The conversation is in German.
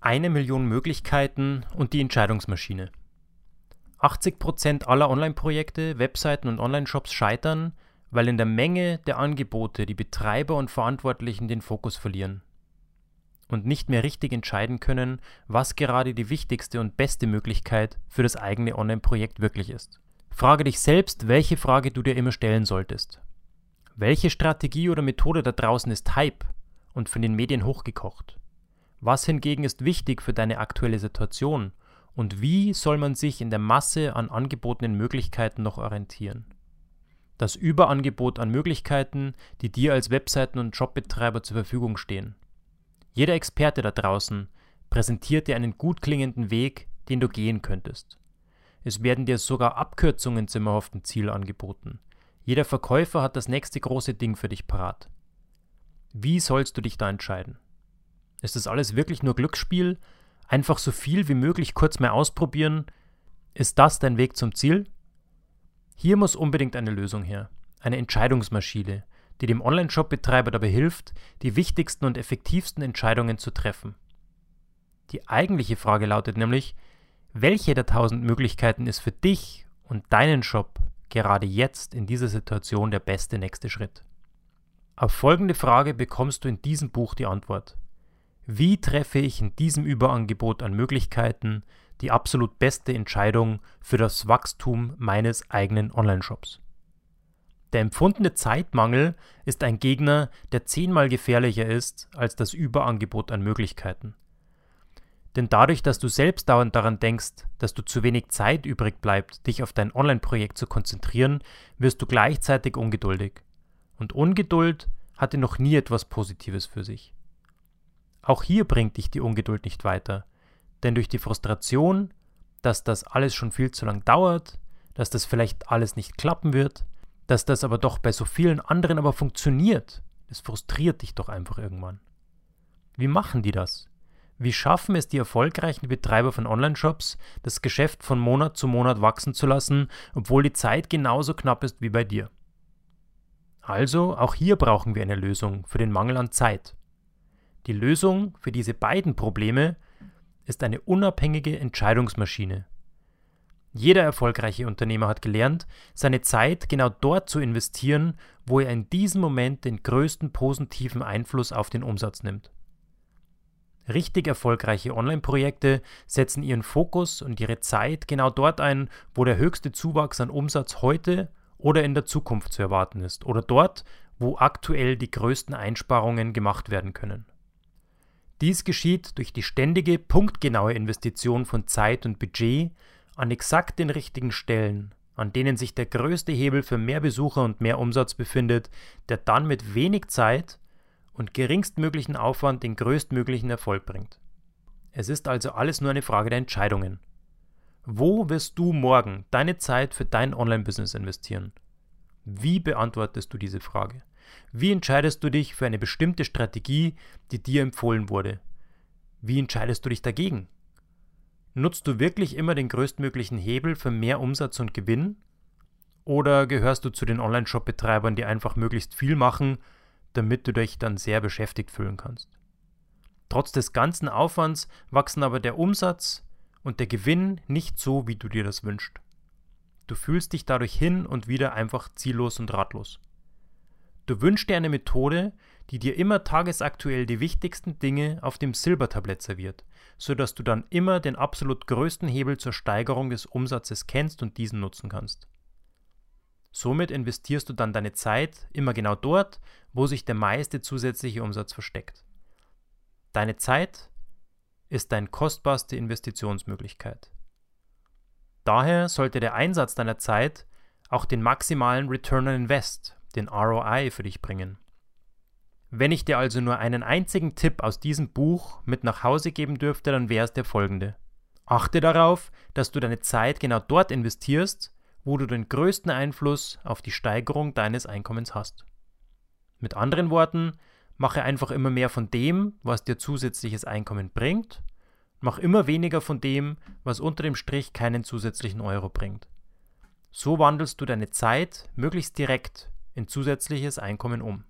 Eine Million Möglichkeiten und die Entscheidungsmaschine. 80% aller Online-Projekte, Webseiten und Online-Shops scheitern, weil in der Menge der Angebote die Betreiber und Verantwortlichen den Fokus verlieren und nicht mehr richtig entscheiden können, was gerade die wichtigste und beste Möglichkeit für das eigene Online-Projekt wirklich ist. Frage dich selbst, welche Frage du dir immer stellen solltest. Welche Strategie oder Methode da draußen ist Hype und von den Medien hochgekocht? Was hingegen ist wichtig für deine aktuelle Situation und wie soll man sich in der Masse an angebotenen Möglichkeiten noch orientieren? Das Überangebot an Möglichkeiten, die dir als Webseiten- und Jobbetreiber zur Verfügung stehen. Jeder Experte da draußen präsentiert dir einen gut klingenden Weg, den du gehen könntest. Es werden dir sogar Abkürzungen zum erhofften Ziel angeboten. Jeder Verkäufer hat das nächste große Ding für dich parat. Wie sollst du dich da entscheiden? Ist das alles wirklich nur Glücksspiel? Einfach so viel wie möglich kurz mal ausprobieren? Ist das dein Weg zum Ziel? Hier muss unbedingt eine Lösung her. Eine Entscheidungsmaschine, die dem Online-Shop-Betreiber dabei hilft, die wichtigsten und effektivsten Entscheidungen zu treffen. Die eigentliche Frage lautet nämlich, welche der tausend Möglichkeiten ist für dich und deinen Shop gerade jetzt in dieser Situation der beste nächste Schritt? Auf folgende Frage bekommst du in diesem Buch die Antwort. Wie treffe ich in diesem Überangebot an Möglichkeiten die absolut beste Entscheidung für das Wachstum meines eigenen Online-Shops? Der empfundene Zeitmangel ist ein Gegner, der zehnmal gefährlicher ist als das Überangebot an Möglichkeiten. Denn dadurch, dass du selbst dauernd daran denkst, dass du zu wenig Zeit übrig bleibt, dich auf dein Online-Projekt zu konzentrieren, wirst du gleichzeitig ungeduldig. Und Ungeduld hatte noch nie etwas Positives für sich. Auch hier bringt dich die Ungeduld nicht weiter, denn durch die Frustration, dass das alles schon viel zu lang dauert, dass das vielleicht alles nicht klappen wird, dass das aber doch bei so vielen anderen aber funktioniert, das frustriert dich doch einfach irgendwann. Wie machen die das? Wie schaffen es die erfolgreichen Betreiber von Online-Shops, das Geschäft von Monat zu Monat wachsen zu lassen, obwohl die Zeit genauso knapp ist wie bei dir? Also, auch hier brauchen wir eine Lösung für den Mangel an Zeit. Die Lösung für diese beiden Probleme ist eine unabhängige Entscheidungsmaschine. Jeder erfolgreiche Unternehmer hat gelernt, seine Zeit genau dort zu investieren, wo er in diesem Moment den größten positiven Einfluss auf den Umsatz nimmt. Richtig erfolgreiche Online-Projekte setzen ihren Fokus und ihre Zeit genau dort ein, wo der höchste Zuwachs an Umsatz heute oder in der Zukunft zu erwarten ist oder dort, wo aktuell die größten Einsparungen gemacht werden können. Dies geschieht durch die ständige, punktgenaue Investition von Zeit und Budget an exakt den richtigen Stellen, an denen sich der größte Hebel für mehr Besucher und mehr Umsatz befindet, der dann mit wenig Zeit und geringstmöglichen Aufwand den größtmöglichen Erfolg bringt. Es ist also alles nur eine Frage der Entscheidungen. Wo wirst du morgen deine Zeit für dein Online-Business investieren? Wie beantwortest du diese Frage? Wie entscheidest du dich für eine bestimmte Strategie, die dir empfohlen wurde? Wie entscheidest du dich dagegen? Nutzt du wirklich immer den größtmöglichen Hebel für mehr Umsatz und Gewinn? Oder gehörst du zu den Online-Shop-Betreibern, die einfach möglichst viel machen, damit du dich dann sehr beschäftigt fühlen kannst? Trotz des ganzen Aufwands wachsen aber der Umsatz und der Gewinn nicht so, wie du dir das wünschst. Du fühlst dich dadurch hin und wieder einfach ziellos und ratlos. Du wünschst dir eine Methode, die dir immer tagesaktuell die wichtigsten Dinge auf dem Silbertablett serviert, sodass du dann immer den absolut größten Hebel zur Steigerung des Umsatzes kennst und diesen nutzen kannst. Somit investierst du dann deine Zeit immer genau dort, wo sich der meiste zusätzliche Umsatz versteckt. Deine Zeit ist deine kostbarste Investitionsmöglichkeit. Daher sollte der Einsatz deiner Zeit auch den maximalen Return on Invest den ROI für dich bringen. Wenn ich dir also nur einen einzigen Tipp aus diesem Buch mit nach Hause geben dürfte, dann wäre es der folgende. Achte darauf, dass du deine Zeit genau dort investierst, wo du den größten Einfluss auf die Steigerung deines Einkommens hast. Mit anderen Worten, mache einfach immer mehr von dem, was dir zusätzliches Einkommen bringt, mach immer weniger von dem, was unter dem Strich keinen zusätzlichen Euro bringt. So wandelst du deine Zeit möglichst direkt in zusätzliches Einkommen um.